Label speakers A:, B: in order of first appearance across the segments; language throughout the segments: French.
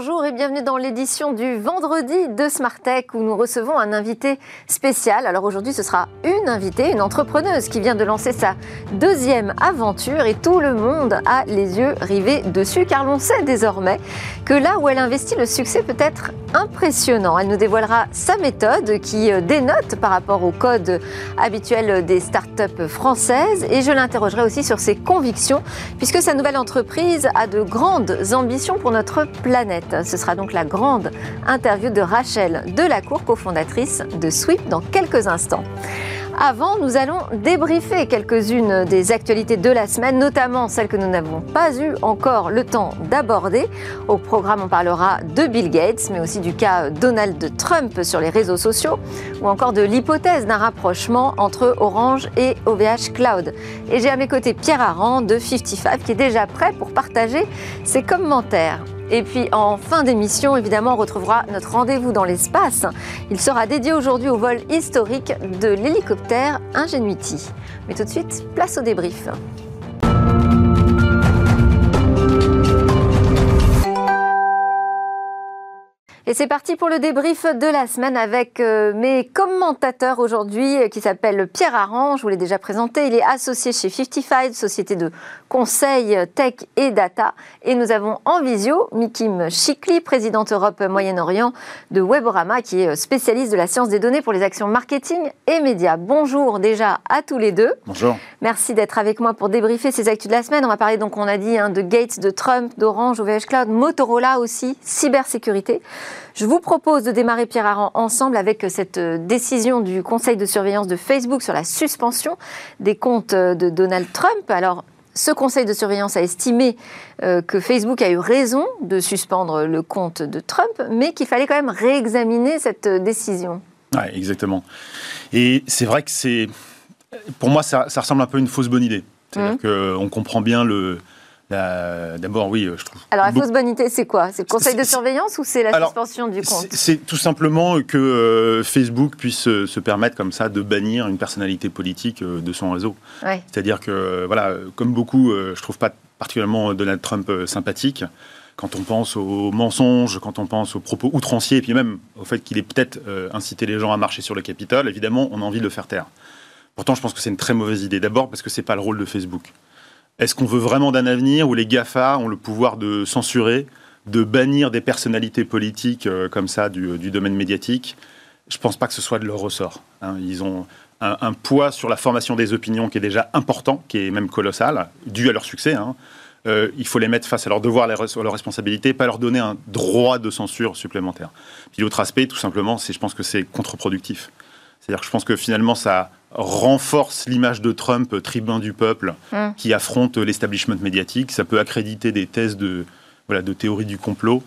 A: Bonjour et bienvenue dans l'édition du vendredi de Smart Tech où nous recevons un invité spécial. Alors aujourd'hui, ce sera une invitée, une entrepreneuse qui vient de lancer sa deuxième aventure et tout le monde a les yeux rivés dessus car l'on sait désormais que là où elle investit, le succès peut être impressionnant. Elle nous dévoilera sa méthode qui euh, dénote par rapport au code habituel des startups françaises et je l'interrogerai aussi sur ses convictions puisque sa nouvelle entreprise a de grandes ambitions pour notre planète. Ce sera donc la grande interview de Rachel Delacour, cofondatrice de Sweep, dans quelques instants. Avant, nous allons débriefer quelques-unes des actualités de la semaine, notamment celles que nous n'avons pas eu encore le temps d'aborder. Au programme, on parlera de Bill Gates, mais aussi du cas Donald Trump sur les réseaux sociaux, ou encore de l'hypothèse d'un rapprochement entre Orange et OVH Cloud. Et j'ai à mes côtés Pierre Aran de 55 qui est déjà prêt pour partager ses commentaires. Et puis en fin d'émission, évidemment, on retrouvera notre rendez-vous dans l'espace. Il sera dédié aujourd'hui au vol historique de l'hélicoptère Ingenuity. Mais tout de suite, place au débrief. Et c'est parti pour le débrief de la semaine avec euh, mes commentateurs aujourd'hui euh, qui s'appelle Pierre Aran, je vous l'ai déjà présenté, il est associé chez 55, société de conseil euh, tech et data. Et nous avons en visio Mikim Chikli, présidente Europe Moyen-Orient de Weborama, qui est spécialiste de la science des données pour les actions marketing et médias. Bonjour déjà à tous les deux.
B: Bonjour.
A: Merci d'être avec moi pour débriefer ces actus de la semaine. On va parler donc, on a dit, hein, de Gates, de Trump, d'Orange, OVH Cloud, Motorola aussi, cybersécurité. Je vous propose de démarrer, Pierre Aran, ensemble avec cette euh, décision du Conseil de surveillance de Facebook sur la suspension des comptes euh, de Donald Trump. Alors, ce conseil de surveillance a estimé euh, que Facebook a eu raison de suspendre le compte de Trump, mais qu'il fallait quand même réexaminer cette décision.
B: Oui, exactement. Et c'est vrai que c'est. Pour moi, ça, ressemble un peu à une fausse bonne idée. C'est-à-dire mmh. qu'on comprend bien le, D'abord, oui, je trouve.
A: Alors, la fausse bonne idée, c'est quoi? C'est le conseil de surveillance ou c'est la suspension du compte?
B: C'est tout simplement que euh, Facebook puisse euh, se permettre comme ça de bannir une personnalité politique euh, de son réseau. C'est-à-dire que, voilà, comme beaucoup, je trouve pas particulièrement Donald Trump sympathique. Quand on pense aux mensonges, quand on pense aux propos outranciers, et puis même au fait qu'il ait peut-être incité les gens à marcher sur le Capitole, évidemment, on a envie de le faire taire. Pourtant, je pense que c'est une très mauvaise idée. D'abord parce que c'est pas le rôle de Facebook. Est-ce qu'on veut vraiment d'un avenir où les GAFA ont le pouvoir de censurer, de bannir des personnalités politiques euh, comme ça du, domaine médiatique? Je ne pense pas que ce soit de leur ressort. Hein. Ils ont un, poids sur la formation des opinions qui est déjà important, qui est même colossal, dû à leur succès. Hein. Euh, il faut les mettre face à leurs devoirs, à leurs responsabilités, pas leur donner un droit de censure supplémentaire. Puis l'autre aspect, tout simplement, c'est je pense que c'est contre-productif. C'est-à-dire que je pense que finalement, ça renforce l'image de Trump, tribun du peuple, hum. qui affronte l'establishment médiatique. Ça peut accréditer des thèses de, voilà, de théorie du complot.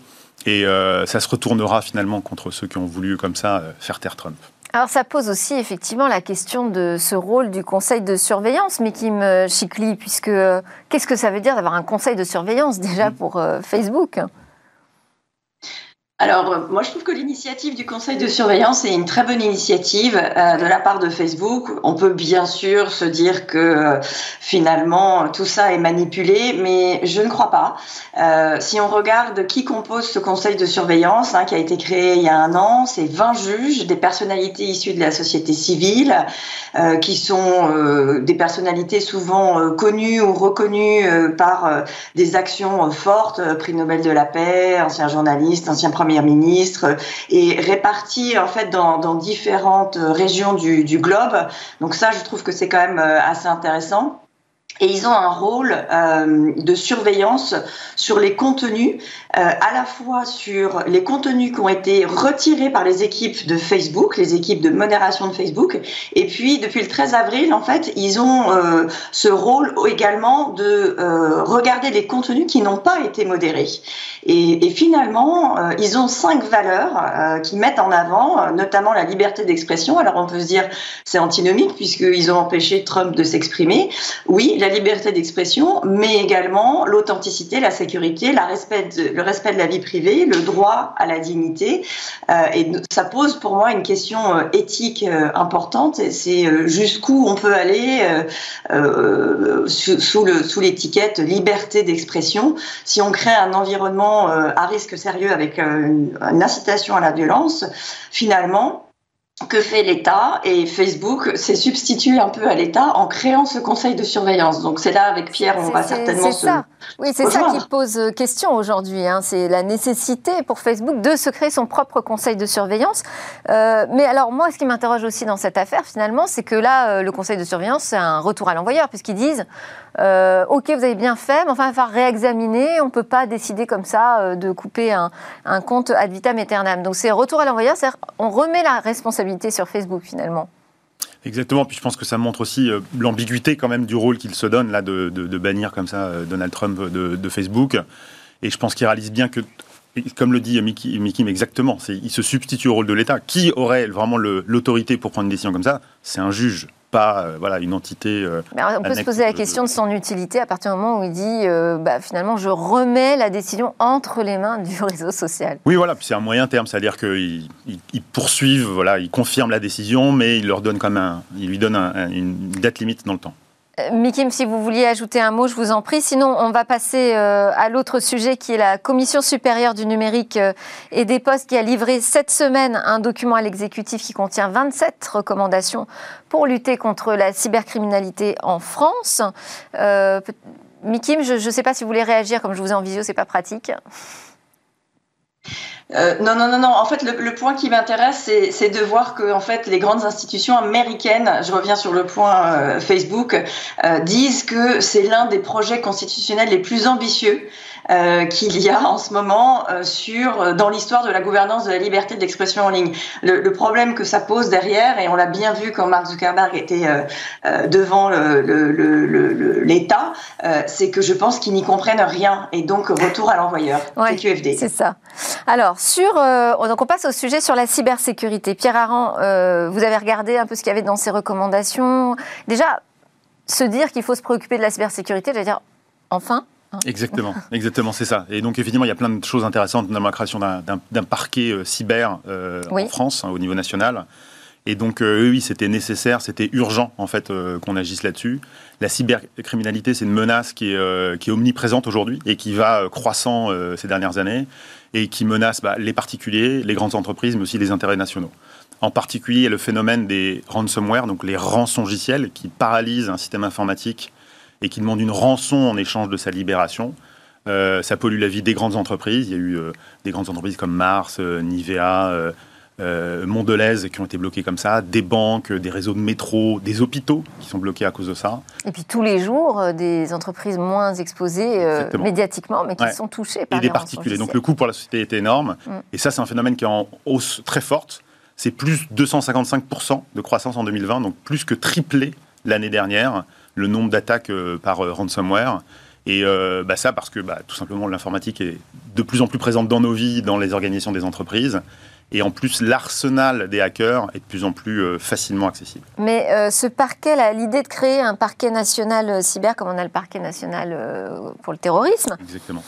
B: Et euh, ça se retournera finalement contre ceux qui ont voulu, comme ça, euh, faire taire Trump.
A: Alors ça pose aussi effectivement la question de ce rôle du conseil de surveillance, mais qui me chiclie, puisque euh, qu'est-ce que ça veut dire d'avoir un conseil de surveillance déjà hum. pour Facebook?
C: Alors, euh, moi, je trouve que l'initiative du conseil de surveillance est une très bonne initiative euh, de la part de Facebook. On peut bien sûr se dire que euh, finalement, tout ça est manipulé, mais je ne crois pas. si on regarde qui compose ce conseil de surveillance, hein, qui a été créé il y a un an, c'est 20 juges, des personnalités issues de la société civile, qui sont des personnalités souvent connues ou reconnues par des actions fortes, prix Nobel de la paix, anciens journalistes, anciens premiers ministre et répartis en fait dans, différentes régions du, du, globe. Donc ça, je trouve que c'est quand même euh, assez intéressant et ils ont un rôle euh, de surveillance sur les contenus, euh, à la fois sur les contenus qui ont été retirés par les équipes de Facebook, les équipes de modération de Facebook, et puis depuis le 13 avril, en fait, ils ont euh, ce rôle également de regarder les contenus qui n'ont pas été modérés. Et, finalement, ils ont cinq valeurs qui mettent en avant, notamment la liberté d'expression. Alors on peut se dire c'est antinomique puisqu'ils ont empêché Trump de s'exprimer. Oui, la liberté d'expression, mais également l'authenticité, la sécurité, le respect de la vie privée, le droit à la dignité. Euh, et ça pose pour moi une question euh, éthique euh, importante. C'est jusqu'où on peut aller sous, le, sous l'étiquette liberté d'expression si on crée un environnement à risque sérieux avec une incitation à la violence. Finalement, que fait l'État et Facebook s'est substitué un peu à l'État en créant ce conseil de surveillance. Donc c'est là avec Pierre, on va certainement
A: se ça. Oui, c'est ça qui pose question aujourd'hui. Hein. C'est la nécessité pour Facebook de se créer son propre conseil de surveillance. Euh, mais alors moi, ce qui m'interroge aussi dans cette affaire, finalement, c'est que là, euh, le conseil de surveillance, c'est un retour à l'envoyeur, puisqu'ils disent euh, ok, vous avez bien fait, mais enfin, il va falloir réexaminer. On ne peut pas décider comme ça euh, de couper un, compte ad vitam aeternam. Donc, c'est retour à l'envoyeur, c'est-à-dire on remet la responsabilité sur Facebook finalement.
B: Exactement, puis je pense que ça montre aussi euh, l'ambiguïté quand même du rôle qu'il se donne là de, bannir comme ça Donald Trump de, Facebook. Et je pense qu'il réalise bien que, comme le dit Mickey, Mickey exactement, il se substitue au rôle de l'État. Qui aurait vraiment l'autorité pour prendre une décision comme ça? C'est un juge pas euh, voilà, une entité. Euh,
A: on peut se poser la question de son utilité à partir du moment où il dit euh, bah, finalement je remets la décision entre les mains du réseau social.
B: Oui, voilà, c'est un moyen terme, c'est-à-dire qu'ils il, poursuivent, voilà, ils confirment la décision, mais il leur donne quand même il lui donne une date limite dans le temps.
A: Euh, Mikim, si vous vouliez ajouter un mot, je vous en prie. Sinon, on va passer euh, à l'autre sujet qui est la Commission supérieure du numérique euh, et des postes qui a livré cette semaine un document à l'exécutif qui contient 27 recommandations pour lutter contre la cybercriminalité en France. Mikim, je ne sais pas si vous voulez réagir, comme je vous ai en visio, c'est pas pratique.
C: Euh, non, non, non, non. En fait, le, point qui m'intéresse, c'est de voir que en fait, les grandes institutions américaines, je reviens sur le point euh, Facebook, euh, disent que c'est l'un des projets constitutionnels les plus ambitieux qu'il y a en ce moment sur dans l'histoire de la gouvernance de la liberté d'expression en ligne. Le, le, problème que ça pose derrière, et on l'a bien vu quand Mark Zuckerberg était devant l'État, c'est que je pense qu'ils n'y comprennent rien et donc retour à l'envoyeur.
A: Ouais, C'est ça. Alors sur donc on passe au sujet sur la cybersécurité. Pierre Aran, vous avez regardé un peu ce qu'il y avait dans ces recommandations. Déjà se dire qu'il faut se préoccuper de la cybersécurité, j'allais dire enfin
B: Hein. Exactement, exactement, c'est ça. Et donc évidemment, il y a plein de choses intéressantes, notamment la création d'un parquet euh, cyber euh, en France, hein, au niveau national. Et donc, euh, oui, c'était nécessaire, c'était urgent, en fait, qu'on agisse là-dessus. La cybercriminalité, c'est une menace qui est, est omniprésente aujourd'hui et qui va croissant ces dernières années et qui menace bah, les particuliers, les grandes entreprises, mais aussi les intérêts nationaux. En particulier, le phénomène des ransomware, donc les rançongiciels, qui paralysent un système informatique et qui demande une rançon en échange de sa libération. Euh, ça pollue la vie des grandes entreprises. Il y a eu euh, des grandes entreprises comme Mars, euh, Mondelez qui ont été bloquées comme ça, des banques, des réseaux de métro, des hôpitaux qui sont bloqués à cause de ça.
A: Et puis tous les jours, des entreprises moins exposées médiatiquement, mais qui sont touchées par
B: Et des particuliers. Donc le coût pour la société est énorme. Mm. Et ça, c'est un phénomène qui est en hausse très forte. C'est plus 255% de croissance en 2020, donc plus que triplé l'année dernière le nombre d'attaques euh, par euh, ransomware. Et euh, bah ça parce que bah, tout simplement l'informatique est de plus en plus présente dans nos vies, dans les organisations des entreprises. Et en plus, l'arsenal des hackers est de plus en plus facilement accessible.
A: Mais ce parquet, l'idée de créer un parquet national cyber, comme on a le parquet national pour le terrorisme,
B: Exactement.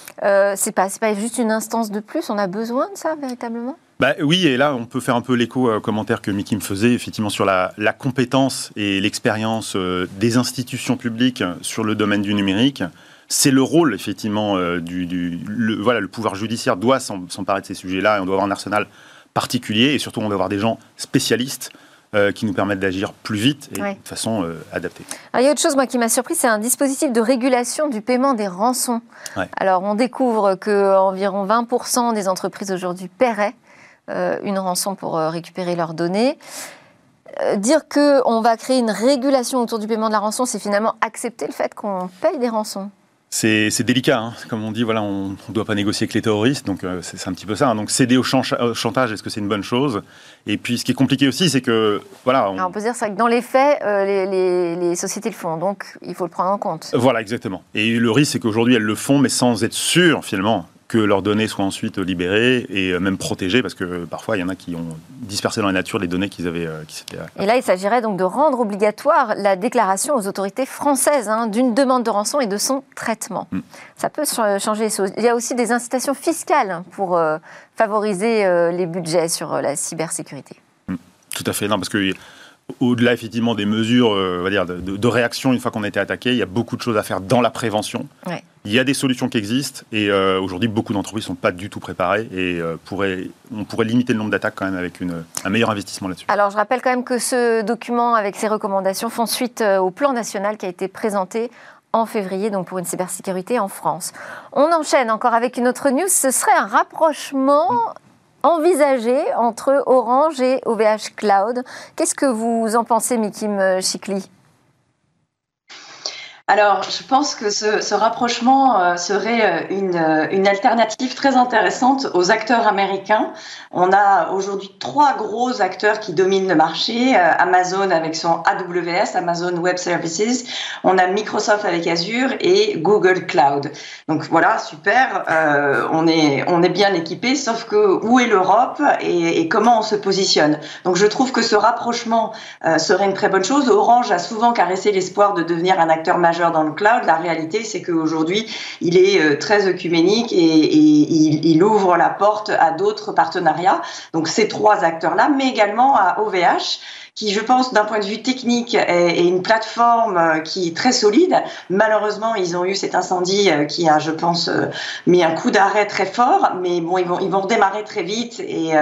A: c'est pas, pas juste une instance de plus, on a besoin de ça véritablement?
B: Bah, oui, et là, on peut faire un peu l'écho au commentaire que Mickey me faisait, effectivement, sur la, compétence et l'expérience euh, des institutions publiques sur le domaine du numérique. C'est le rôle, effectivement, euh, du, le, voilà, le pouvoir judiciaire doit s'emparer de ces sujets-là, et on doit avoir un arsenal particulier, et surtout, on doit avoir des gens spécialistes euh, qui nous permettent d'agir plus vite et de façon adaptée.
A: il y a autre chose moi, qui m'a surpris, c'est un dispositif de régulation du paiement des rançons. Alors on découvre qu'environ 20% des entreprises aujourd'hui paieraient euh, une rançon pour euh, récupérer leurs données. Euh, dire qu'on va créer une régulation autour du paiement de la rançon, c'est finalement accepter le fait qu'on paye des rançons.
B: C'est délicat, hein. comme on dit, voilà, on ne doit pas négocier avec les terroristes, donc c'est un petit peu ça. Hein. Donc céder au, chantage, est-ce que c'est une bonne chose? Et puis ce qui est compliqué aussi, c'est que voilà.
A: On... peut dire que dans les faits, les, les, sociétés le font, donc il faut le prendre en compte.
B: Voilà, exactement. Et le risque, c'est qu'aujourd'hui elles le font, mais sans être sûres finalement que leurs données soient ensuite libérées et même protégées, parce que parfois il y en a qui ont dispersé dans la nature les données qu'ils avaient. qui
A: et là, il s'agirait donc de rendre obligatoire la déclaration aux autorités françaises hein, d'une demande de rançon et de son traitement. Mm. Ça peut changer Il y a aussi des incitations fiscales pour favoriser les budgets sur la cybersécurité.
B: Mm. Tout à fait, non, parce que au-delà effectivement des mesures euh, va dire, de, réaction une fois qu'on a été attaqué, il y a beaucoup de choses à faire dans la prévention. Il y a des solutions qui existent et euh, aujourd'hui beaucoup d'entreprises ne sont pas du tout préparées et euh, on pourrait limiter le nombre d'attaques quand même avec un meilleur investissement là-dessus.
A: Alors je rappelle quand même que ce document avec ses recommandations font suite au plan national qui a été présenté en février, donc pour une cybersécurité en France. On enchaîne encore avec une autre news, ce serait un rapprochement envisagé entre Orange et OVH Cloud. Qu'est-ce que vous en pensez, Mikim Chikli?
C: Alors, je pense que ce, rapprochement euh, serait euh, une, euh, une, alternative très intéressante aux acteurs américains. On a aujourd'hui trois gros acteurs qui dominent le marché. Amazon avec son AWS, Amazon Web Services. On a Microsoft avec Azure et Google Cloud. Donc voilà, super. on, est, bien équipé, sauf que où est l'Europe et, comment on se positionne? Donc je trouve que ce rapprochement serait une très bonne chose. Orange a souvent caressé l'espoir de devenir un acteur majeur dans le cloud. La réalité, c'est qu'aujourd'hui, il est euh, très œcuménique et, il, ouvre la porte à d'autres partenariats. Donc ces trois acteurs-là, mais également à OVH qui, je pense, d'un point de vue technique, est, une plateforme euh, qui est très solide. Malheureusement, ils ont eu cet incendie euh, qui a, je pense, mis un coup d'arrêt très fort, mais bon, ils vont, ils vont redémarrer très vite et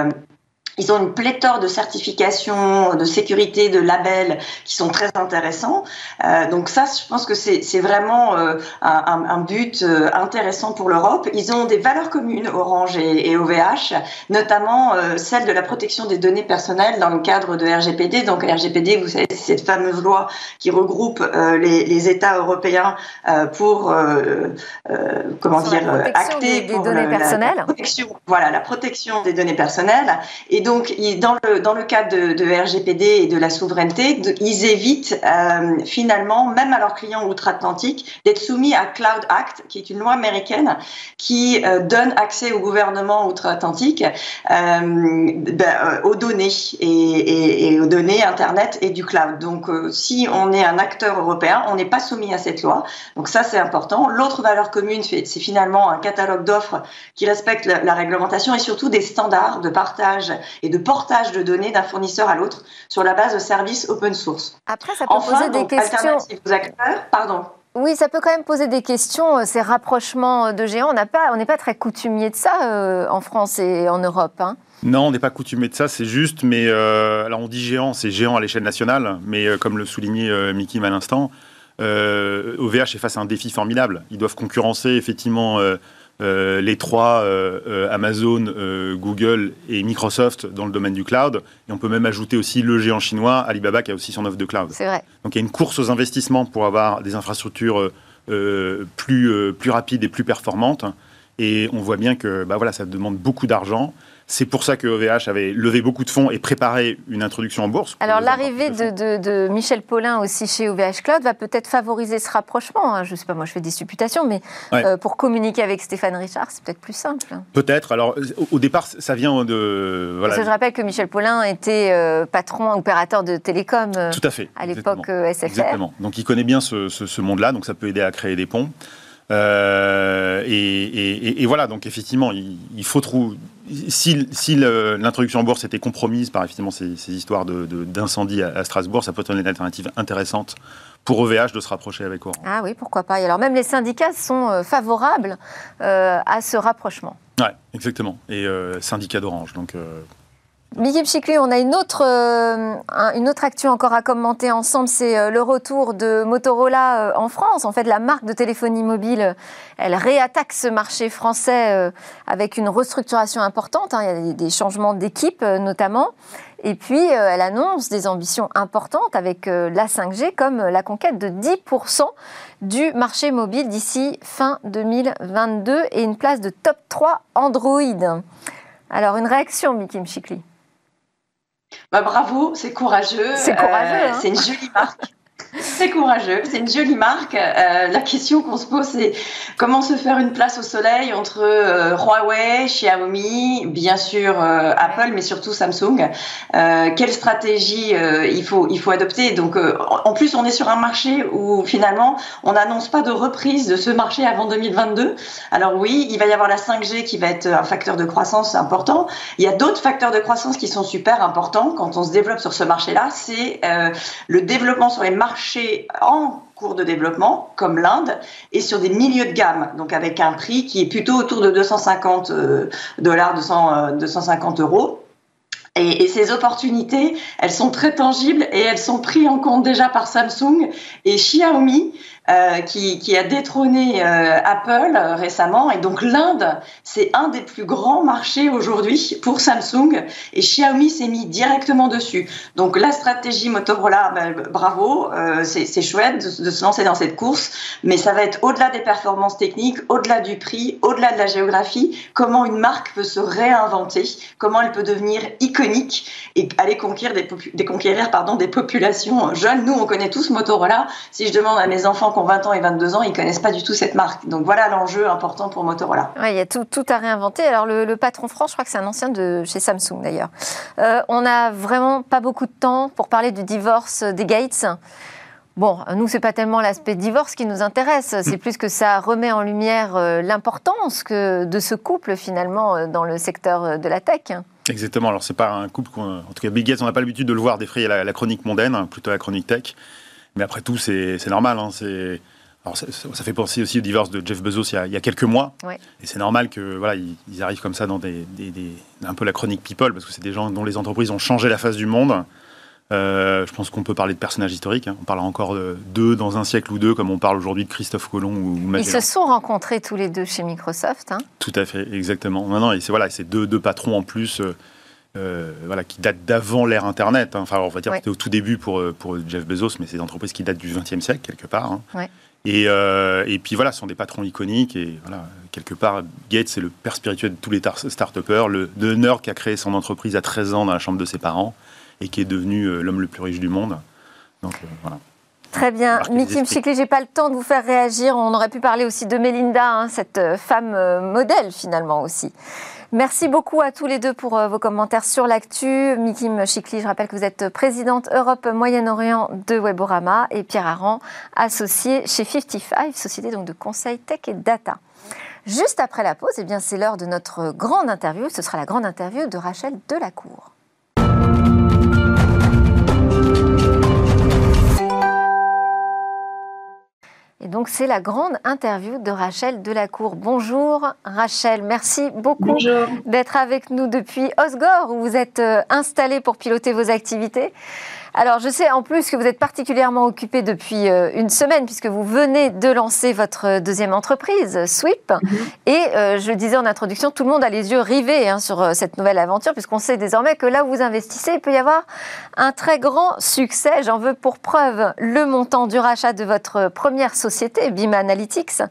C: ils ont une pléthore de certifications, de sécurité, de labels qui sont très intéressants. Euh, donc ça, je pense que c'est vraiment euh, un, un, but euh, intéressant pour l'Europe. Ils ont des valeurs communes, Orange et, et OVH, notamment celle de la protection des données personnelles dans le cadre de RGPD. Donc RGPD, vous savez, c'est cette fameuse loi qui regroupe les, les, États européens pour, comment dire, acter
A: des, des données personnelles. La
C: protection, voilà, la protection des données personnelles. Et donc, dans le, cadre de, RGPD et de la souveraineté, ils évitent euh, finalement, même à leurs clients outre-Atlantique, d'être soumis à Cloud Act, qui est une loi américaine qui euh, donne accès au gouvernement outre-Atlantique euh, ben, aux données et, aux données Internet et du cloud. Donc, si on est un acteur européen, on n'est pas soumis à cette loi. Donc ça, c'est important. L'autre valeur commune, c'est finalement un catalogue d'offres qui respecte la réglementation et surtout des standards de partage et de portage de données d'un fournisseur à l'autre sur la base de services open source.
A: Après, ça peut poser des questions.
C: pardon.
A: Oui, ça peut quand même poser des questions, euh, ces rapprochements de géants. On n'est pas, pas très coutumier de ça euh, en France et en Europe. Hein.
B: Non, on n'est pas coutumier de ça, c'est juste, mais euh, alors on dit géant, c'est géant à l'échelle nationale, mais comme le soulignait Mickey à l'instant, OVH est face à un défi formidable. Ils doivent concurrencer effectivement euh, les trois, euh, euh, Amazon, Google et Microsoft dans le domaine du cloud. Et on peut même ajouter aussi le géant chinois, Alibaba, qui a aussi son offre de cloud.
A: C'est vrai.
B: Donc il y a une course aux investissements pour avoir des infrastructures plus, plus rapides et plus performantes. Et on voit bien que bah voilà, ça demande beaucoup d'argent. C'est pour ça que OVH avait levé beaucoup de fonds et préparé une introduction en bourse.
A: Alors l'arrivée de, Michel Paulin aussi chez OVH Cloud va peut-être favoriser ce rapprochement. Hein. Je ne sais pas, moi je fais des supputations, mais euh, pour communiquer avec Stéphane Richard, c'est peut-être plus simple.
B: Peut-être. Alors au départ, ça vient de...
A: Voilà. je rappelle que Michel Paulin était euh, patron, opérateur de télécom
B: euh, Tout à, fait,
A: à l'époque SFR.
B: Exactement. Donc il connaît bien ce, ce monde-là, donc ça peut aider à créer des ponts. Euh, et, voilà, donc effectivement, il, faut trouver. Si, si l'introduction en bourse était compromise par effectivement ces, histoires d'incendie de, à, Strasbourg, ça peut être une alternative intéressante pour OVH de se rapprocher avec Orange.
A: Ah oui, pourquoi pas. Et alors même les syndicats sont euh, favorables euh, à ce rapprochement.
B: Oui, exactement. Et syndicats d'Orange, donc
A: Miguel Chicli, on a une autre, euh, une autre actu encore à commenter ensemble, c'est euh, le retour de Motorola euh, en France. En fait, la marque de téléphonie mobile, elle réattaque ce marché français avec une restructuration importante. Hein. Il y a des changements d'équipe notamment. Et puis, elle annonce des ambitions importantes avec la 5G, comme la conquête de 10% du marché mobile d'ici fin 2022 et une place de top 3 Android. Alors, une réaction, Mickey Chikli
C: bah, bravo, c'est courageux.
A: C'est courageux. Euh,
C: hein. c'est une jolie marque. très courageux. C'est une jolie marque. Euh, la question qu'on se pose, c'est comment se faire une place au soleil entre euh, Huawei, Xiaomi, bien sûr euh, Apple, mais surtout Samsung. quelle stratégie il faut il faut adopter? Donc, en plus, on est sur un marché où finalement, on n'annonce pas de reprise de ce marché avant 2022. Alors oui, il va y avoir la 5G qui va être un facteur de croissance important. Il y a d'autres facteurs de croissance qui sont super importants quand on se développe sur ce marché-là. C'est le développement sur les marchés en cours de développement, comme l'Inde, et sur des milieux de gamme, donc avec un prix qui est plutôt autour de 250 euh, dollars, 250 euh, euros. Et, ces opportunités, elles sont très tangibles et elles sont prises en compte déjà par Samsung et Xiaomi, euh, qui, a détrôné euh, Apple euh, récemment. Et donc l'Inde, c'est un des plus grands marchés aujourd'hui pour Samsung. Et Xiaomi s'est mis directement dessus. Donc la stratégie Motorola, ben, bravo, c'est chouette de, se lancer dans cette course. Mais ça va être au-delà des performances techniques, au-delà du prix, au-delà de la géographie, comment une marque peut se réinventer, comment elle peut devenir iconique et aller conquérir des populations jeunes? Nous, on connaît tous Motorola. Si je demande à mes enfants qui ont 20 ans et 22 ans, ils connaissent pas du tout cette marque. Donc voilà l'enjeu important pour Motorola.
A: Oui, il y a tout, tout à réinventer. Alors le, patron France, je crois que c'est un ancien de chez Samsung d'ailleurs. Euh, on n'a vraiment pas beaucoup de temps pour parler du divorce des Gates. Bon, nous, c'est pas tellement l'aspect divorce qui nous intéresse, c'est plus que ça remet en lumière euh, l'importance que de ce couple finalement euh, dans le secteur de la tech.
B: Exactement. Alors c'est pas un couple, en tout cas Bill Gates, on n'a pas l'habitude de le voir défrayer la, la chronique mondaine, hein, plutôt la chronique tech. Mais après tout, c'est normal. Hein, alors ça, ça, fait penser aussi au divorce de Jeff Bezos il y a, quelques mois. Et c'est normal que voilà, ils, arrivent comme ça dans des, un peu la chronique people, parce que c'est des gens dont les entreprises ont changé la face du monde. Euh, je pense qu'on peut parler de personnages historiques. Hein. On parlera encore d'eux dans un siècle ou deux, comme on parle aujourd'hui de Christophe Colomb ou Magellan.
A: Ils se sont rencontrés tous les deux chez Microsoft. Hein.
B: Tout à fait, exactement. Non, non, et c'est voilà, deux, deux patrons en plus. Euh, euh, voilà, qui date d'avant l'ère Internet. Hein. Enfin, on va dire que c'était au tout début pour, euh, pour Jeff Bezos, mais c'est des entreprises qui datent du XXe siècle, quelque part. Hein. Et, euh, et, puis voilà, ce sont des patrons iconiques. Et voilà, quelque part, Gates, c'est le père spirituel de tous les start-upers, le, nerd qui a créé son entreprise à 13 ans dans la chambre de ses parents et qui est devenu l'homme le plus riche du monde. Donc voilà.
A: Très bien. Mikim Chikli, j'ai pas le temps de vous faire réagir. On aurait pu parler aussi de Melinda, hein, cette femme modèle finalement aussi. Merci beaucoup à tous les deux pour euh, vos commentaires sur l'actu. Mikim Chikli, je rappelle que vous êtes présidente Europe Moyen-Orient de Weborama et Pierre Aran, associé chez 55, société donc de conseil tech et data. Juste après la pause, eh bien c'est l'heure de notre grande interview. Ce sera la grande interview de Rachel Delacour. Et donc, c'est la grande interview de Rachel Delacour. Bonjour Rachel, merci beaucoup d'être avec nous depuis Osgore, où vous êtes euh, installée pour piloter vos activités. Alors, je sais en plus que vous êtes particulièrement occupé depuis euh, une semaine, puisque vous venez de lancer votre deuxième entreprise, Sweep. Mhm. Et euh, je le disais en introduction, tout le monde a les yeux rivés hein, sur euh, cette nouvelle aventure, puisqu'on sait désormais que là où vous investissez, il peut y avoir un très grand succès. J'en veux pour preuve le montant du rachat de votre première société, BIM Analytics,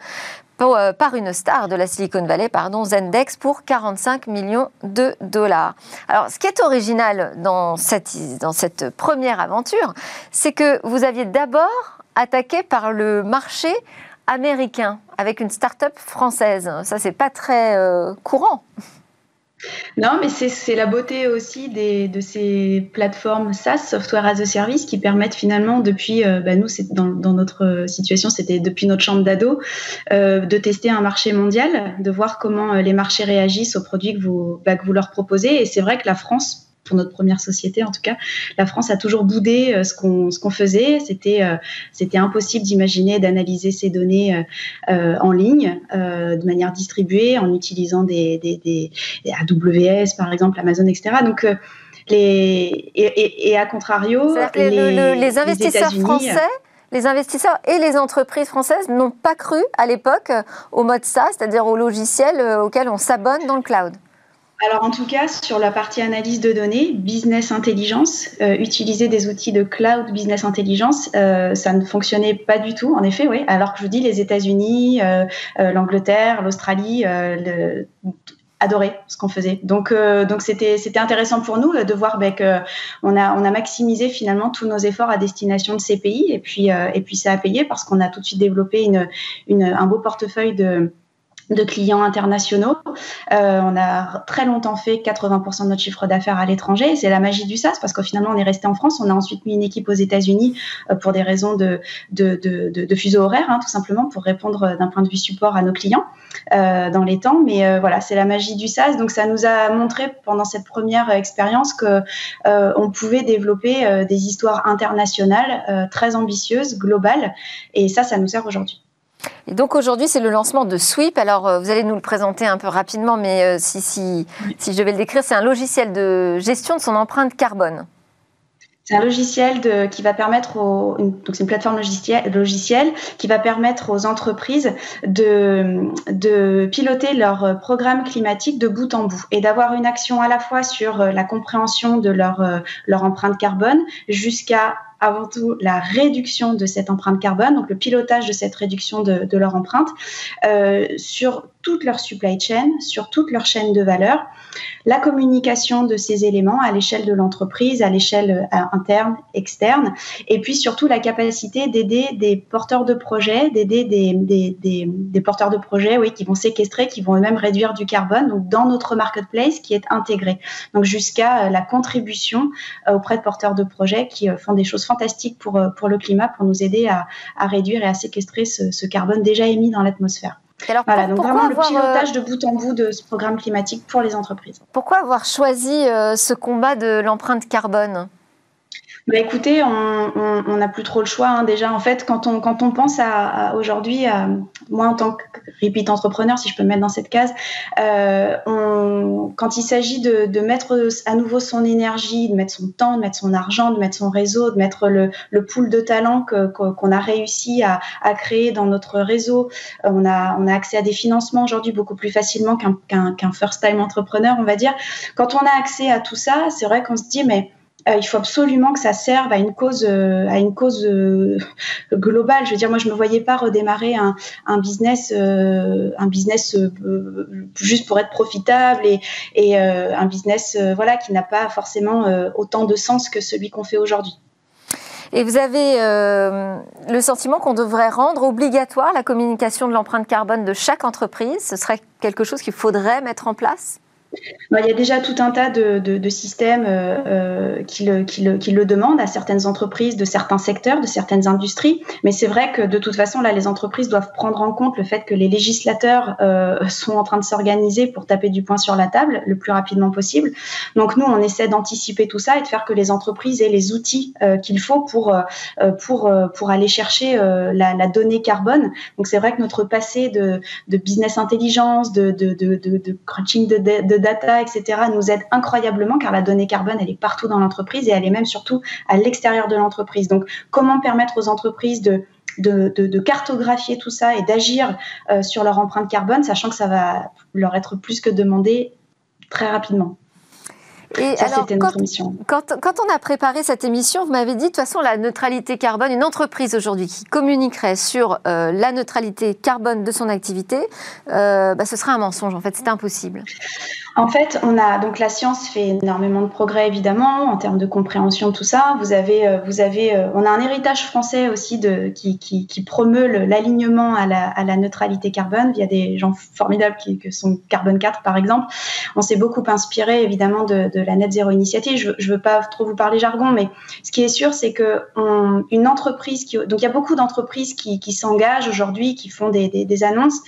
A: euh, par une star de la Silicon Valley, pardon, Zendex, pour 45 millions de dollars. Alors, ce qui est original dans cette, dans cette première aventure, c'est que vous aviez d'abord attaqué par le marché américain avec une start-up française. Ça, c'est pas très euh, courant.
D: Non, mais c'est la beauté aussi des, de ces plateformes SaaS, Software as a Service, qui permettent finalement, depuis, euh, bah nous, dans, dans, notre situation, c'était depuis notre chambre d'ado, euh, de tester un marché mondial, de voir comment euh, les marchés réagissent aux produits que vous, bah, que vous leur proposez. Et c'est vrai que la France pour notre première société en tout cas, la France a toujours boudé euh, ce qu'on ce qu'on faisait. C'était euh, c'était impossible d'imaginer d'analyser ces données euh, en ligne de manière distribuée en utilisant des, des, des, AWS par exemple, Amazon, etc. Donc les et, et, à contrario,
A: les, les, investisseurs français les investisseurs et les entreprises françaises n'ont pas cru à l'époque au mode SaaS, c'est-à-dire au logiciel auquel on s'abonne dans le cloud.
D: Alors en tout cas, sur la partie analyse de données, business intelligence, euh, utiliser des outils de cloud business intelligence, euh, ça ne fonctionnait pas du tout, en effet, oui. Alors que je vous dis, les États-Unis, euh, l'Angleterre, l'Australie, adoraient ce qu'on faisait. Donc, donc c'était, c'était intéressant pour nous de voir ben, qu'on a, on a maximisé finalement tous nos efforts à destination de ces pays. Et puis, et puis ça a payé parce qu'on a tout de suite développé une, un beau portefeuille de de clients internationaux. Euh, on a très longtemps fait 80% de notre chiffre d'affaires à l'étranger. C'est la magie du SaaS parce qu'au finalement, on est resté en France. On a ensuite mis une équipe aux États-Unis euh, pour des raisons de, de, de, de fuseau horaire, hein, tout simplement pour répondre d'un point de vue support à nos clients euh, dans les temps. Mais euh, voilà, c'est la magie du SaaS. Donc, ça nous a montré pendant cette première expérience que euh, on pouvait développer des histoires internationales très ambitieuses, globales. Et ça, ça nous sert aujourd'hui.
A: Et donc aujourd'hui, c'est le lancement de Sweep. Alors, euh, vous allez nous le présenter un peu rapidement, mais euh, si, je devais le décrire, c'est un logiciel de gestion de son empreinte carbone.
D: C'est un logiciel de, qui va permettre aux, donc c'est une plateforme logicielle, qui va permettre aux entreprises de, de piloter leur programme climatique de bout en bout et d'avoir une action à la fois sur la compréhension de leur, leur empreinte carbone jusqu'à avant tout la réduction de cette empreinte carbone, donc le pilotage de cette réduction de, leur empreinte euh, sur toute leur supply chain, sur toute leur chaîne de valeur, la communication de ces éléments à l'échelle de l'entreprise, à l'échelle euh, interne, externe, et puis surtout la capacité d'aider des porteurs de projets, d'aider des, porteurs de projets oui, qui vont séquestrer, qui vont eux-mêmes réduire du carbone donc dans notre marketplace qui est intégré. Donc jusqu'à euh, la contribution auprès de porteurs de projets qui font des choses pour, pour le climat, pour nous aider à, à réduire et à séquestrer ce, ce carbone déjà émis dans l'atmosphère. Alors, voilà, donc vraiment le pilotage de bout en bout de ce programme climatique pour les entreprises.
A: Pourquoi avoir choisi euh, ce combat de l'empreinte carbone?
D: Bah écoutez, on n'a plus trop le choix. Hein. Déjà, en fait, quand on, quand on pense à, aujourd'hui, moi en tant que repeat entrepreneur, si je peux me mettre dans cette case, euh, on, quand il s'agit de, de, mettre à nouveau son énergie, de mettre son temps, de mettre son argent, de mettre son réseau, de mettre le, le pool de talents qu'on a réussi à, à, créer dans notre réseau, on a, on a accès à des financements aujourd'hui beaucoup plus facilement qu'un qu'un first-time entrepreneur, on va dire. Quand on a accès à tout ça, c'est vrai qu'on se dit, mais euh, il faut absolument que ça serve à une cause, euh, à une cause euh, globale. Je veux dire, moi, je me voyais pas redémarrer un, business, un business juste pour être profitable et, un business, voilà, qui n'a pas forcément autant de sens que celui qu'on fait aujourd'hui.
A: Et vous avez le sentiment qu'on devrait rendre obligatoire la communication de l'empreinte carbone de chaque entreprise? Ce serait quelque chose qu'il faudrait mettre en place?
D: Il y a déjà tout un tas de, systèmes euh, euh, qui, le, demandent à certaines entreprises de certains secteurs, de certaines industries. Mais c'est vrai que de toute façon, là, les entreprises doivent prendre en compte le fait que les législateurs euh, sont en train de s'organiser pour taper du poing sur la table le plus rapidement possible. Donc nous, on essaie d'anticiper tout ça et de faire que les entreprises aient les outils qu'il faut pour, pour, pour aller chercher la, donnée carbone. Donc c'est vrai que notre passé de, business intelligence, de, de crunching de, de data, etc., nous aide incroyablement car la donnée carbone, elle est partout dans l'entreprise et elle est même surtout à l'extérieur de l'entreprise. Donc, comment permettre aux entreprises de de, cartographier tout ça et d'agir euh, sur leur empreinte carbone, sachant que ça va leur être plus que demandé très rapidement?
A: Et ça, alors, notre mission. Quand, on a préparé cette émission, vous m'avez dit de toute façon la neutralité carbone, une entreprise aujourd'hui qui communiquerait sur euh, la neutralité carbone de son activité, euh, bah, ce serait un mensonge en fait, c'est impossible.
D: En fait, on a donc la science fait énormément de progrès évidemment en termes de compréhension tout ça. Vous avez, euh, vous avez, euh, on a un héritage français aussi de qui, promeut l'alignement à la, à la, neutralité carbone via des gens formidables qui sont Carbone 4 par exemple. On s'est beaucoup inspiré évidemment de, la Net Zero Initiative. Je, je veux pas trop vous parler jargon, mais ce qui est sûr, c'est que une entreprise qui, donc il y a beaucoup d'entreprises qui, s'engagent aujourd'hui, qui font des, annonces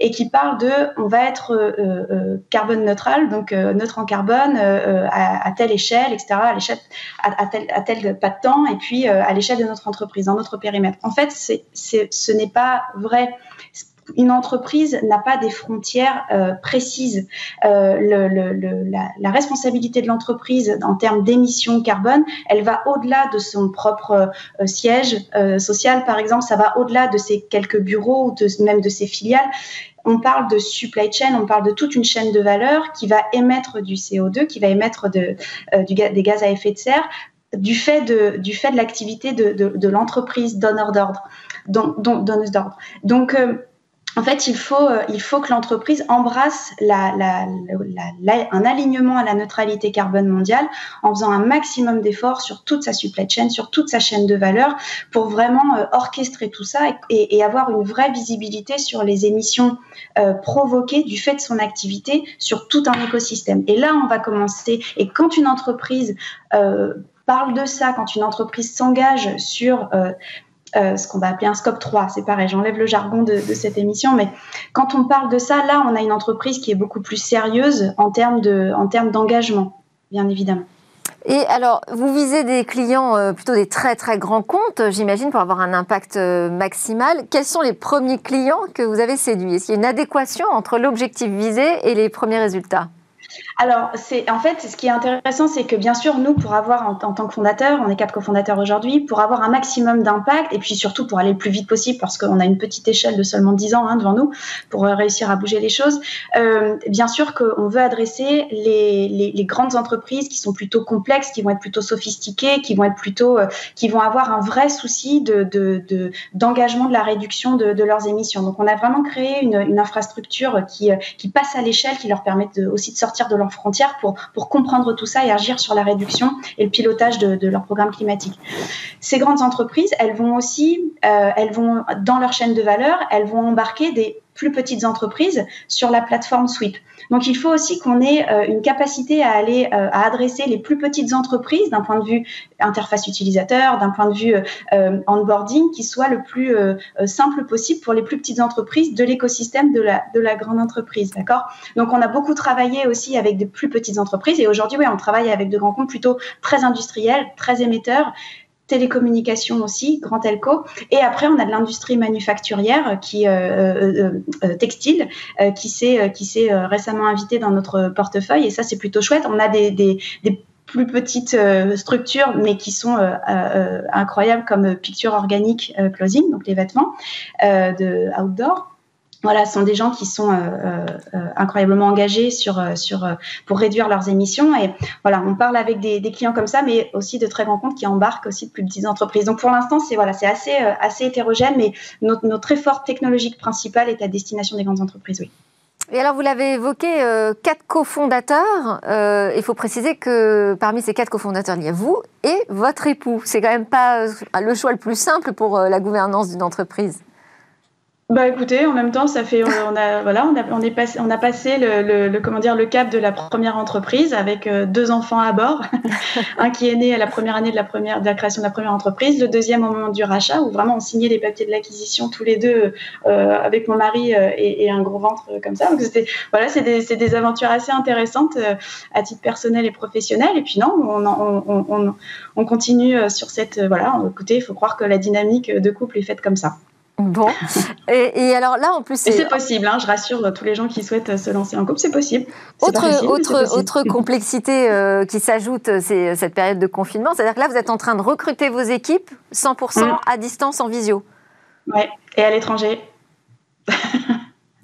D: et qui parlent de, on va être euh, carbone donc euh, neutre en carbone euh, euh, à, telle échelle, etc., à, tel, pas de temps, et puis à l'échelle de notre entreprise, dans notre périmètre. En fait, ce n'est pas vrai une entreprise n'a pas des frontières précises. la, responsabilité de l'entreprise en termes d'émissions carbone, elle va au-delà de son propre siège social, par exemple, ça va au-delà de ses quelques bureaux ou même de ses filiales on parle de supply chain, on parle de toute une chaîne de valeur qui va émettre du CO2, qui va émettre euh, des gaz à effet de serre du fait de, l'activité de, l'entreprise donneur d'ordre. Donc, donc, donc euh, en fait, il faut, euh, il faut que l'entreprise embrasse un alignement à la neutralité carbone mondiale en faisant un maximum d'efforts sur toute sa supply chain, sur toute sa chaîne de valeur, pour vraiment euh, orchestrer tout ça et, avoir une vraie visibilité sur les émissions euh, provoquées du fait de son activité sur tout un écosystème. Et là, on va commencer. Et quand une entreprise parle de ça, quand une entreprise s'engage sur euh, ce qu'on va appeler un scope 3. C'est pareil, j'enlève le jargon de, cette émission, mais quand on parle de ça, là, on a une entreprise qui est beaucoup plus sérieuse en termes d'engagement, bien évidemment.
A: Et alors, vous visez des clients euh, plutôt des très très grands comptes, j'imagine, pour avoir un impact euh, maximal. Quels sont les premiers clients que vous avez séduits? Est-ce qu'il y a une adéquation entre l'objectif visé et les premiers résultats?
D: Alors, c'est en fait, ce qui est intéressant, c'est que bien sûr, nous, pour avoir en, tant que fondateur, on est quatre cofondateurs aujourd'hui, pour avoir un maximum d'impact et puis surtout pour aller le plus vite possible, parce qu'on a une petite échelle de seulement 10 ans hein, devant nous pour euh, réussir à bouger les choses. Euh, bien sûr qu'on veut adresser les, grandes entreprises qui sont plutôt complexes, qui vont être plutôt sophistiquées, qui vont être plutôt, euh, qui vont avoir un vrai souci de, d'engagement de, la réduction de, leurs émissions. Donc, on a vraiment créé une, infrastructure qui, passe à l'échelle, qui leur permet aussi de sortir de leurs frontières pour, pour comprendre tout ça et agir sur la réduction et le pilotage de, leur programme climatique. Ces grandes entreprises, elles vont aussi, euh, elles vont dans leur chaîne de valeur, elles vont embarquer des plus petites entreprises sur la plateforme Sweep. Donc il faut aussi qu'on ait euh, une capacité à aller euh, à adresser les plus petites entreprises d'un point de vue interface utilisateur, d'un point de vue euh, onboarding qui soit le plus simple possible pour les plus petites entreprises de l'écosystème de la de la grande entreprise, d'accord? Donc on a beaucoup travaillé aussi avec des plus petites entreprises et aujourd'hui oui, on travaille avec de grands comptes plutôt très industriels, très émetteurs télécommunications aussi, grand telco. Et après, on a de l'industrie manufacturière qui euh, euh, euh, textile qui s'est qui s'est récemment invité dans notre portefeuille. Et ça, c'est plutôt chouette. On a des, plus petites structures, mais qui sont incroyables comme Picture Organic Clothing, donc les vêtements de outdoor voilà, ce sont des gens qui sont euh, euh, euh, incroyablement engagés sur, sur, pour réduire leurs émissions. Et voilà, on parle avec des, clients comme ça, mais aussi de très grands comptes qui embarquent aussi de plus petites entreprises. Donc pour l'instant, c'est voilà, c'est assez, assez hétérogène, mais notre, notre effort technologique principal est à destination des grandes entreprises, oui.
A: Et alors, vous l'avez évoqué, quatre cofondateurs. Il faut préciser que parmi ces quatre cofondateurs, il y a vous et votre époux. C'est quand même pas le choix le plus simple pour la gouvernance d'une entreprise.
D: Bah écoutez, en même temps, ça fait, on a, voilà, on a, on est passé, on a passé le, le, comment dire, le cap de la première entreprise avec euh, deux enfants à bord, un qui est né à la première année de la première, de la création de la première entreprise, le deuxième au moment du rachat où vraiment on signait les papiers de l'acquisition tous les deux euh, avec mon mari euh, et, et, un gros ventre comme ça. Donc c'était, voilà, c'est des, c'est des aventures assez intéressantes à titre personnel et professionnel. Et puis non, on, on, on, on continue sur cette, voilà, écoutez, il faut croire que la dynamique de couple est faite comme ça.
A: Bon. Et, alors là, en plus,
D: c'est possible. Hein, je rassure tous les gens qui souhaitent se lancer en couple, c'est possible.
A: Autre, autre, autre complexité euh, qui s'ajoute, c'est cette période de confinement. C'est-à-dire que là, vous êtes en train de recruter vos équipes 100% mm. à distance en visio.
D: Ouais, et à l'étranger.